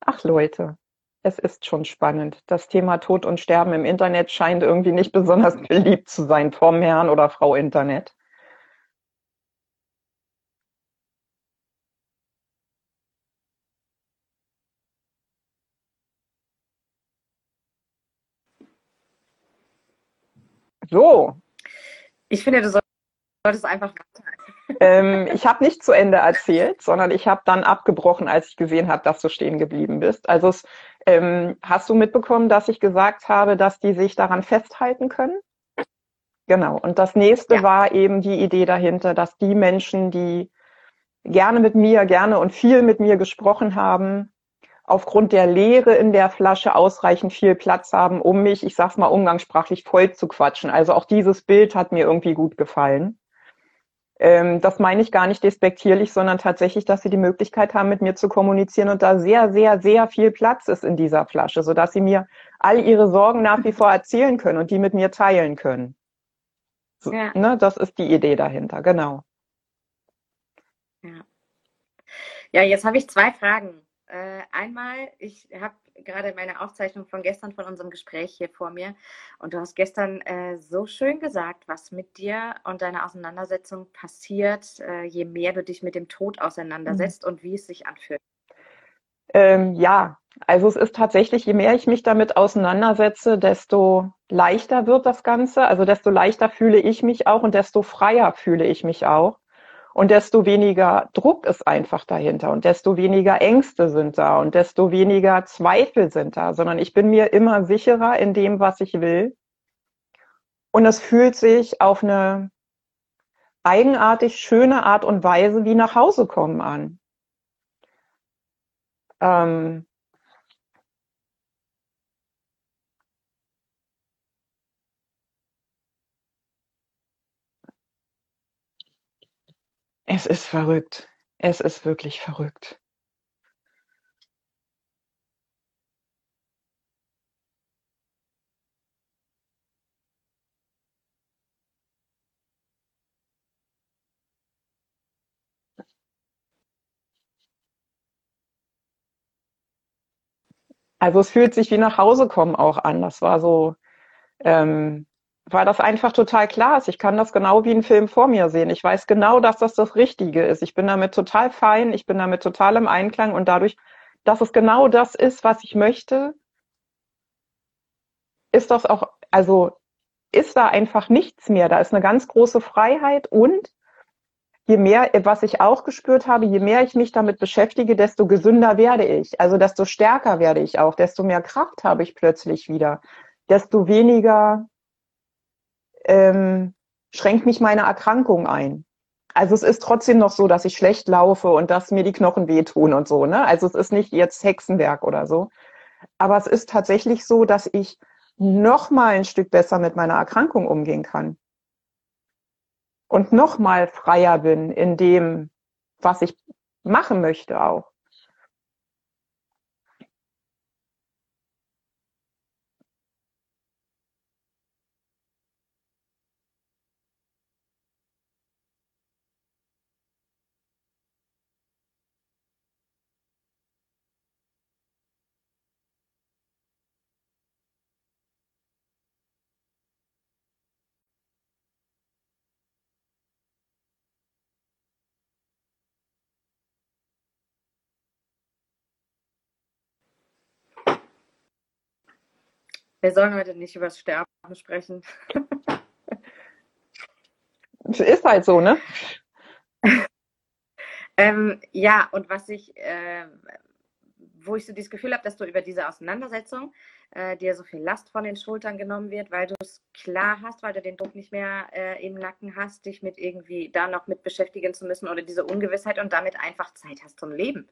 Ach Leute, es ist schon spannend. Das Thema Tod und Sterben im Internet scheint irgendwie nicht besonders beliebt zu sein vom Herrn oder Frau Internet. So. Ich finde, du solltest einfach ähm, ich habe nicht zu Ende erzählt, sondern ich habe dann abgebrochen, als ich gesehen habe, dass du stehen geblieben bist. Also es, ähm, hast du mitbekommen, dass ich gesagt habe, dass die sich daran festhalten können? Genau. Und das nächste ja. war eben die Idee dahinter, dass die Menschen, die gerne mit mir, gerne und viel mit mir gesprochen haben, aufgrund der Leere in der Flasche ausreichend viel Platz haben, um mich, ich sag's mal umgangssprachlich, voll zu quatschen. Also auch dieses Bild hat mir irgendwie gut gefallen. Ähm, das meine ich gar nicht despektierlich, sondern tatsächlich, dass sie die Möglichkeit haben, mit mir zu kommunizieren und da sehr, sehr, sehr viel Platz ist in dieser Flasche, sodass sie mir all ihre Sorgen nach wie vor erzählen können und die mit mir teilen können. So, ja. ne, das ist die Idee dahinter, genau. Ja, ja jetzt habe ich zwei Fragen. Äh, einmal, ich habe gerade meine Aufzeichnung von gestern von unserem Gespräch hier vor mir und du hast gestern äh, so schön gesagt, was mit dir und deiner Auseinandersetzung passiert, äh, je mehr du dich mit dem Tod auseinandersetzt mhm. und wie es sich anfühlt. Ähm, ja, also es ist tatsächlich, je mehr ich mich damit auseinandersetze, desto leichter wird das Ganze, also desto leichter fühle ich mich auch und desto freier fühle ich mich auch. Und desto weniger Druck ist einfach dahinter und desto weniger Ängste sind da und desto weniger Zweifel sind da, sondern ich bin mir immer sicherer in dem, was ich will. Und es fühlt sich auf eine eigenartig schöne Art und Weise wie nach Hause kommen an. Ähm, Es ist verrückt. Es ist wirklich verrückt. Also es fühlt sich wie nach Hause kommen auch an. Das war so, ähm, weil das einfach total klar ist. Ich kann das genau wie einen Film vor mir sehen. Ich weiß genau, dass das das Richtige ist. Ich bin damit total fein, ich bin damit total im Einklang und dadurch, dass es genau das ist, was ich möchte, ist das auch, also ist da einfach nichts mehr. Da ist eine ganz große Freiheit und je mehr, was ich auch gespürt habe, je mehr ich mich damit beschäftige, desto gesünder werde ich. Also desto stärker werde ich auch, desto mehr Kraft habe ich plötzlich wieder, desto weniger ähm, schränkt mich meine Erkrankung ein. Also es ist trotzdem noch so, dass ich schlecht laufe und dass mir die Knochen wehtun und so. Ne? Also es ist nicht jetzt Hexenwerk oder so. Aber es ist tatsächlich so, dass ich noch mal ein Stück besser mit meiner Erkrankung umgehen kann. Und noch mal freier bin in dem, was ich machen möchte auch. Wir sollen heute nicht über das Sterben sprechen. ist halt so, ne? ähm, ja, und was ich, äh, wo ich so dieses Gefühl habe, dass du über diese Auseinandersetzung äh, dir so viel Last von den Schultern genommen wird, weil du es klar hast, weil du den Druck nicht mehr äh, im Nacken hast, dich mit irgendwie da noch mit beschäftigen zu müssen oder diese Ungewissheit und damit einfach Zeit hast zum Leben.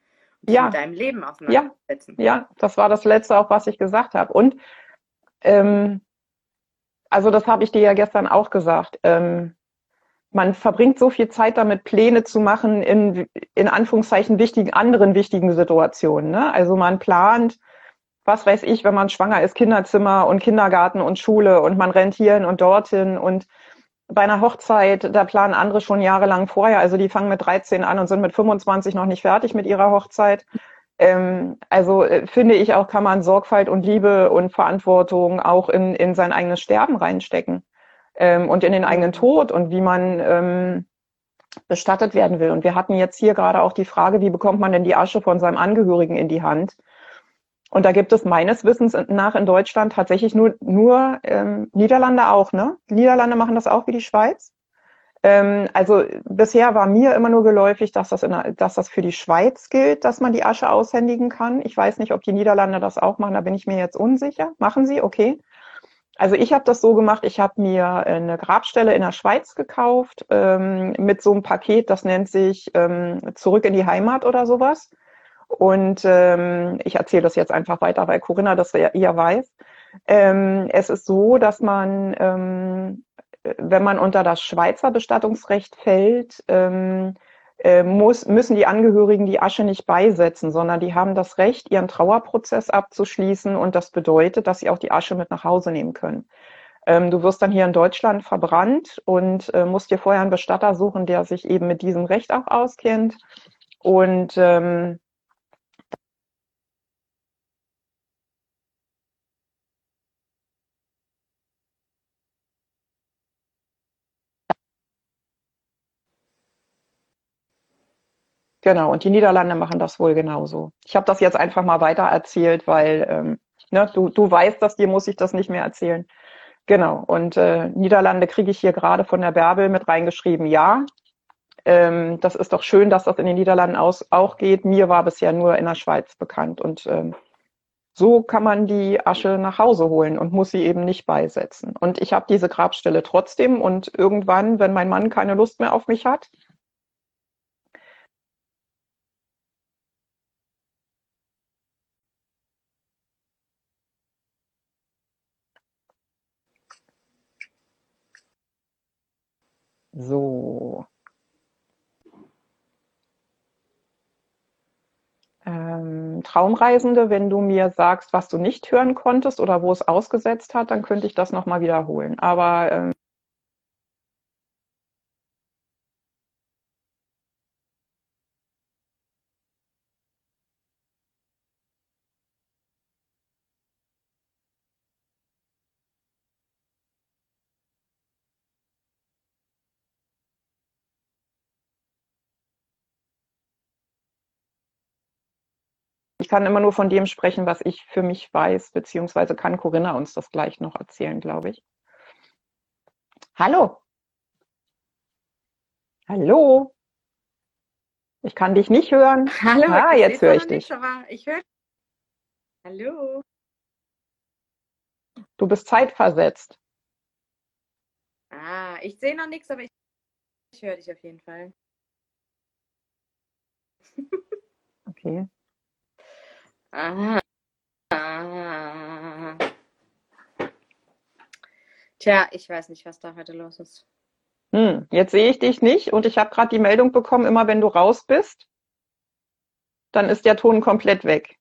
Ja. Mit deinem Leben auseinandersetzen. Ja. ja, das war das Letzte auch, was ich gesagt habe. Und ähm, also das habe ich dir ja gestern auch gesagt. Ähm, man verbringt so viel Zeit damit, Pläne zu machen in, in Anführungszeichen wichtigen, anderen wichtigen Situationen. Ne? Also man plant, was weiß ich, wenn man schwanger ist, Kinderzimmer und Kindergarten und Schule und man rennt hierhin und dorthin und bei einer Hochzeit, da planen andere schon jahrelang vorher, also die fangen mit 13 an und sind mit 25 noch nicht fertig mit ihrer Hochzeit. Ähm, also äh, finde ich auch, kann man Sorgfalt und Liebe und Verantwortung auch in, in sein eigenes Sterben reinstecken ähm, und in den eigenen. Tod und wie man ähm, bestattet werden will. Und wir hatten jetzt hier gerade auch die Frage, wie bekommt man denn die Asche von seinem Angehörigen in die Hand? Und da gibt es meines Wissens nach in Deutschland tatsächlich nur, nur ähm, Niederlande auch, ne? Niederlande machen das auch wie die Schweiz. Ähm, also bisher war mir immer nur geläufig, dass das, in, dass das für die Schweiz gilt, dass man die Asche aushändigen kann. Ich weiß nicht, ob die Niederlande das auch machen, da bin ich mir jetzt unsicher. Machen sie? Okay. Also ich habe das so gemacht, ich habe mir eine Grabstelle in der Schweiz gekauft ähm, mit so einem Paket, das nennt sich ähm, Zurück in die Heimat oder sowas. Und ähm, ich erzähle das jetzt einfach weiter, weil Corinna das ja, ja weiß. Ähm, es ist so, dass man ähm, wenn man unter das Schweizer Bestattungsrecht fällt, ähm, äh, muss, müssen die Angehörigen die Asche nicht beisetzen, sondern die haben das Recht, ihren Trauerprozess abzuschließen und das bedeutet, dass sie auch die Asche mit nach Hause nehmen können. Ähm, du wirst dann hier in Deutschland verbrannt und äh, musst dir vorher einen Bestatter suchen, der sich eben mit diesem Recht auch auskennt. Und ähm, Genau, und die Niederlande machen das wohl genauso. Ich habe das jetzt einfach mal weiter erzählt, weil ähm, ne, du, du weißt dass dir muss ich das nicht mehr erzählen. Genau, und äh, Niederlande kriege ich hier gerade von der Bärbel mit reingeschrieben, ja. Ähm, das ist doch schön, dass das in den Niederlanden aus, auch geht. Mir war bisher nur in der Schweiz bekannt. Und ähm, so kann man die Asche nach Hause holen und muss sie eben nicht beisetzen. Und ich habe diese Grabstelle trotzdem und irgendwann, wenn mein Mann keine Lust mehr auf mich hat, So. Ähm, Traumreisende, wenn du mir sagst, was du nicht hören konntest oder wo es ausgesetzt hat, dann könnte ich das nochmal wiederholen. Aber ähm, Ich kann immer nur von dem sprechen, was ich für mich weiß, beziehungsweise kann Corinna uns das gleich noch erzählen, glaube ich. Hallo. Hallo. Ich kann dich nicht hören. Hallo. Ah, jetzt höre ich dich. Nicht, ich höre. Hallo. Du bist zeitversetzt. Ah, ich sehe noch nichts, aber ich, ich höre dich auf jeden Fall. okay. Tja, ich weiß nicht, was da heute los ist. Hm, jetzt sehe ich dich nicht und ich habe gerade die Meldung bekommen, immer wenn du raus bist, dann ist der Ton komplett weg.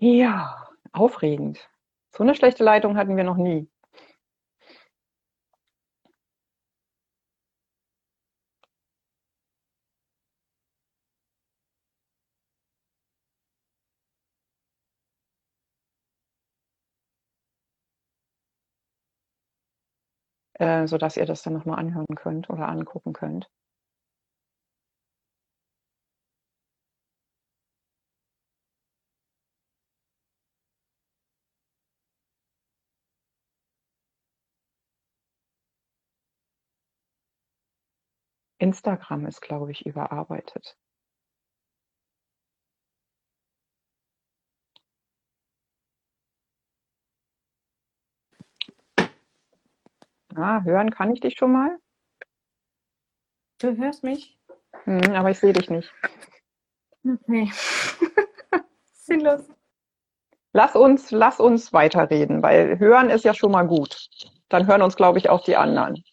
Ja, aufregend. So eine schlechte Leitung hatten wir noch nie. Äh, sodass ihr das dann nochmal anhören könnt oder angucken könnt. Instagram ist, glaube ich, überarbeitet. Ah, hören kann ich dich schon mal? Du hörst mich? Hm, aber ich sehe dich nicht. Okay. Sinnlos. Lass uns, lass uns weiterreden, weil hören ist ja schon mal gut. Dann hören uns, glaube ich, auch die anderen.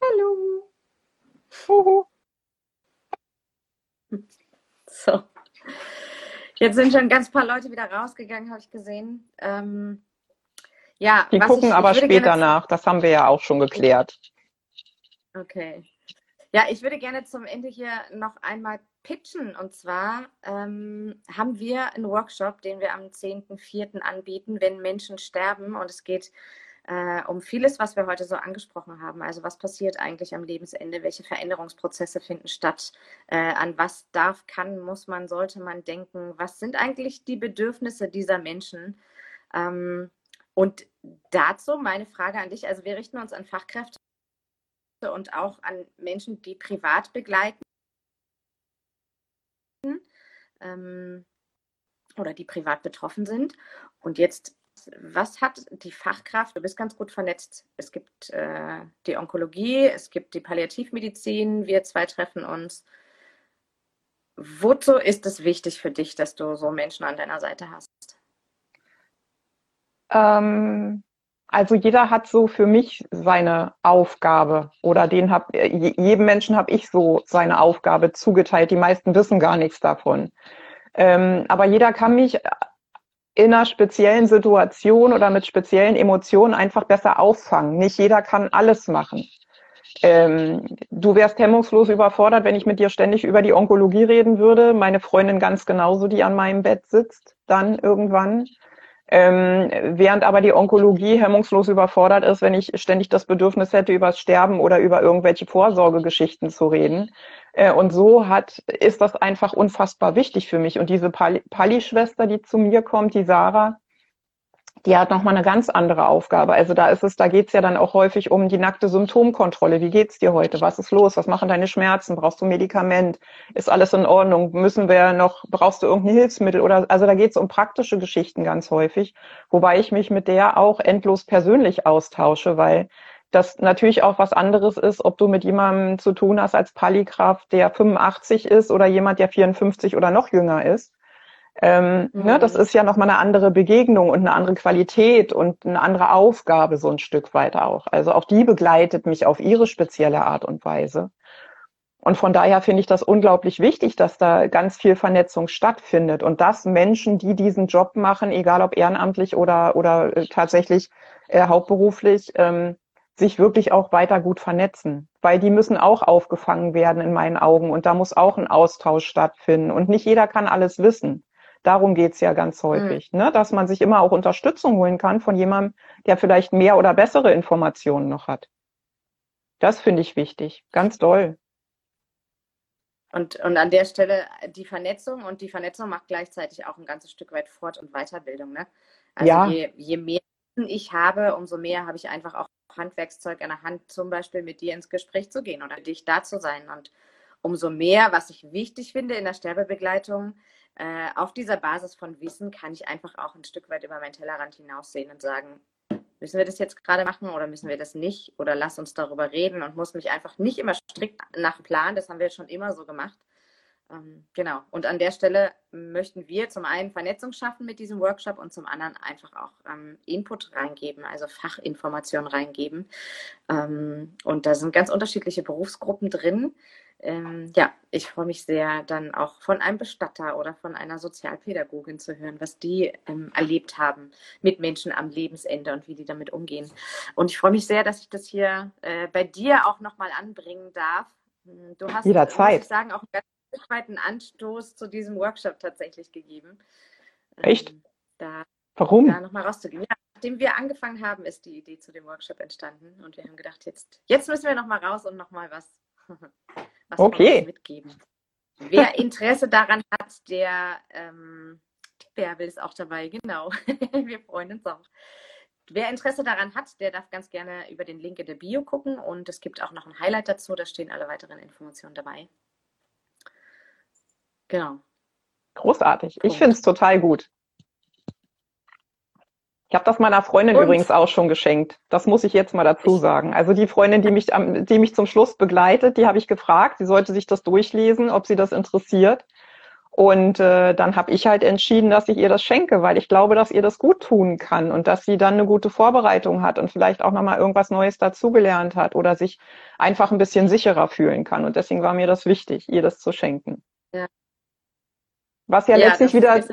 Hallo. Huhu. So. Jetzt sind schon ganz paar Leute wieder rausgegangen, habe ich gesehen. Ähm, ja, die gucken ich, aber ich später nach. Das haben wir ja auch schon geklärt. Okay. Ja, ich würde gerne zum Ende hier noch einmal pitchen. Und zwar ähm, haben wir einen Workshop, den wir am 10.04. anbieten, wenn Menschen sterben. Und es geht äh, um vieles, was wir heute so angesprochen haben. Also was passiert eigentlich am Lebensende? Welche Veränderungsprozesse finden statt? Äh, an was darf, kann, muss man, sollte man denken? Was sind eigentlich die Bedürfnisse dieser Menschen? Ähm, und dazu meine Frage an dich. Also wir richten uns an Fachkräfte und auch an Menschen, die privat begleiten. Ähm, oder die privat betroffen sind. Und jetzt was hat die Fachkraft, du bist ganz gut vernetzt, es gibt äh, die Onkologie, es gibt die Palliativmedizin, wir zwei treffen uns. Wozu ist es wichtig für dich, dass du so Menschen an deiner Seite hast? Ähm, also jeder hat so für mich seine Aufgabe oder den hab, jedem Menschen habe ich so seine Aufgabe zugeteilt. Die meisten wissen gar nichts davon. Ähm, aber jeder kann mich in einer speziellen Situation oder mit speziellen Emotionen einfach besser auffangen. Nicht jeder kann alles machen. Ähm, du wärst hemmungslos überfordert, wenn ich mit dir ständig über die Onkologie reden würde. Meine Freundin ganz genauso, die an meinem Bett sitzt, dann irgendwann. Ähm, während aber die Onkologie hemmungslos überfordert ist, wenn ich ständig das Bedürfnis hätte, über das Sterben oder über irgendwelche Vorsorgegeschichten zu reden. Äh, und so hat, ist das einfach unfassbar wichtig für mich. Und diese Pali-Schwester, die zu mir kommt, die Sarah, die hat nochmal eine ganz andere Aufgabe. Also da ist es, da geht's ja dann auch häufig um die nackte Symptomkontrolle. Wie geht's dir heute? Was ist los? Was machen deine Schmerzen? Brauchst du Medikament? Ist alles in Ordnung? Müssen wir noch, brauchst du irgendein Hilfsmittel? Oder also da geht's um praktische Geschichten ganz häufig, wobei ich mich mit der auch endlos persönlich austausche, weil dass natürlich auch was anderes ist, ob du mit jemandem zu tun hast als Polygraph, der 85 ist oder jemand, der 54 oder noch jünger ist. Ähm, mhm. ne, das ist ja nochmal eine andere Begegnung und eine andere Qualität und eine andere Aufgabe so ein Stück weit auch. Also auch die begleitet mich auf ihre spezielle Art und Weise. Und von daher finde ich das unglaublich wichtig, dass da ganz viel Vernetzung stattfindet und dass Menschen, die diesen Job machen, egal ob ehrenamtlich oder, oder äh, tatsächlich äh, hauptberuflich, ähm, sich wirklich auch weiter gut vernetzen, weil die müssen auch aufgefangen werden in meinen Augen und da muss auch ein Austausch stattfinden und nicht jeder kann alles wissen. Darum geht's ja ganz mhm. häufig, mhm. ne? dass man sich immer auch Unterstützung holen kann von jemandem, der vielleicht mehr oder bessere Informationen noch hat. Das finde ich wichtig, ganz doll. Und, und an der Stelle die Vernetzung und die Vernetzung macht gleichzeitig auch ein ganzes Stück weit Fort- und Weiterbildung. Ne? Also ja. je, je mehr ich habe, umso mehr habe ich einfach auch Handwerkszeug an der Hand, zum Beispiel mit dir ins Gespräch zu gehen oder dich da zu sein. Und umso mehr, was ich wichtig finde in der Sterbebegleitung, äh, auf dieser Basis von Wissen kann ich einfach auch ein Stück weit über meinen Tellerrand hinaussehen und sagen, müssen wir das jetzt gerade machen oder müssen wir das nicht? Oder lass uns darüber reden und muss mich einfach nicht immer strikt nach Plan, das haben wir schon immer so gemacht, ähm, genau. Und an der Stelle möchten wir zum einen Vernetzung schaffen mit diesem Workshop und zum anderen einfach auch ähm, Input reingeben, also Fachinformationen reingeben. Ähm, und da sind ganz unterschiedliche Berufsgruppen drin. Ähm, ja, ich freue mich sehr, dann auch von einem Bestatter oder von einer Sozialpädagogin zu hören, was die ähm, erlebt haben mit Menschen am Lebensende und wie die damit umgehen. Und ich freue mich sehr, dass ich das hier äh, bei dir auch nochmal anbringen darf. Hm, du hast, Jederzeit. muss ich sagen, auch ein ganz einen Anstoß zu diesem Workshop tatsächlich gegeben. Echt? Ähm, da, Warum? Da nochmal rauszugehen. Ja, nachdem wir angefangen haben, ist die Idee zu dem Workshop entstanden und wir haben gedacht, jetzt, jetzt müssen wir nochmal raus und nochmal was, was okay. mitgeben. Wer Interesse daran hat, der, ähm, Bärbel ist auch dabei, genau. wir freuen uns auch. Wer Interesse daran hat, der darf ganz gerne über den Link in der Bio gucken und es gibt auch noch ein Highlight dazu, da stehen alle weiteren Informationen dabei. Genau. Großartig. Punkt. Ich finde es total gut. Ich habe das meiner Freundin Und? übrigens auch schon geschenkt. Das muss ich jetzt mal dazu sagen. Also die Freundin, die mich, die mich zum Schluss begleitet, die habe ich gefragt, sie sollte sich das durchlesen, ob sie das interessiert. Und äh, dann habe ich halt entschieden, dass ich ihr das schenke, weil ich glaube, dass ihr das gut tun kann und dass sie dann eine gute Vorbereitung hat und vielleicht auch nochmal irgendwas Neues dazugelernt hat oder sich einfach ein bisschen sicherer fühlen kann. Und deswegen war mir das wichtig, ihr das zu schenken. Ja. Was ja, ja letztlich wieder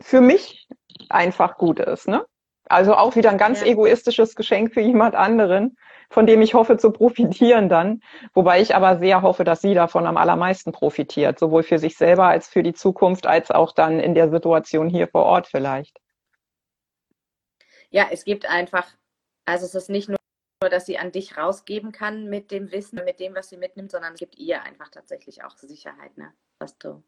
für mich einfach gut ist, ne? Also auch wieder ein ganz ja. egoistisches Geschenk für jemand anderen, von dem ich hoffe zu profitieren dann. Wobei ich aber sehr hoffe, dass sie davon am allermeisten profitiert, sowohl für sich selber als für die Zukunft, als auch dann in der Situation hier vor Ort vielleicht. Ja, es gibt einfach, also es ist nicht nur, dass sie an dich rausgeben kann mit dem Wissen, mit dem, was sie mitnimmt, sondern es gibt ihr einfach tatsächlich auch Sicherheit, ne? was du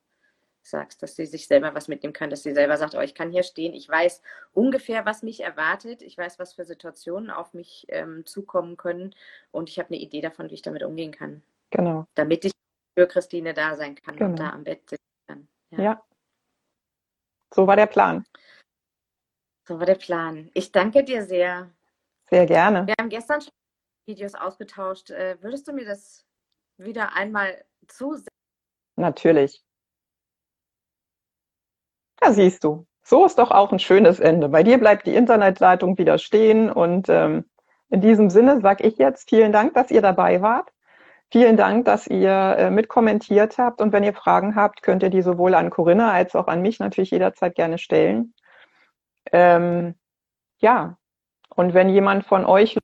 sagst, dass sie sich selber was mitnehmen kann, dass sie selber sagt, oh, ich kann hier stehen, ich weiß ungefähr, was mich erwartet, ich weiß, was für Situationen auf mich ähm, zukommen können und ich habe eine Idee davon, wie ich damit umgehen kann. Genau. Damit ich für Christine da sein kann genau. und da am Bett sitzen kann. Ja. ja. So war der Plan. So war der Plan. Ich danke dir sehr. Sehr gerne. Wir haben gestern schon Videos ausgetauscht. Äh, würdest du mir das wieder einmal zusenden? Natürlich. Ja, siehst du. So ist doch auch ein schönes Ende. Bei dir bleibt die Internetleitung wieder stehen. Und ähm, in diesem Sinne sage ich jetzt vielen Dank, dass ihr dabei wart. Vielen Dank, dass ihr äh, mitkommentiert habt. Und wenn ihr Fragen habt, könnt ihr die sowohl an Corinna als auch an mich natürlich jederzeit gerne stellen. Ähm, ja, und wenn jemand von euch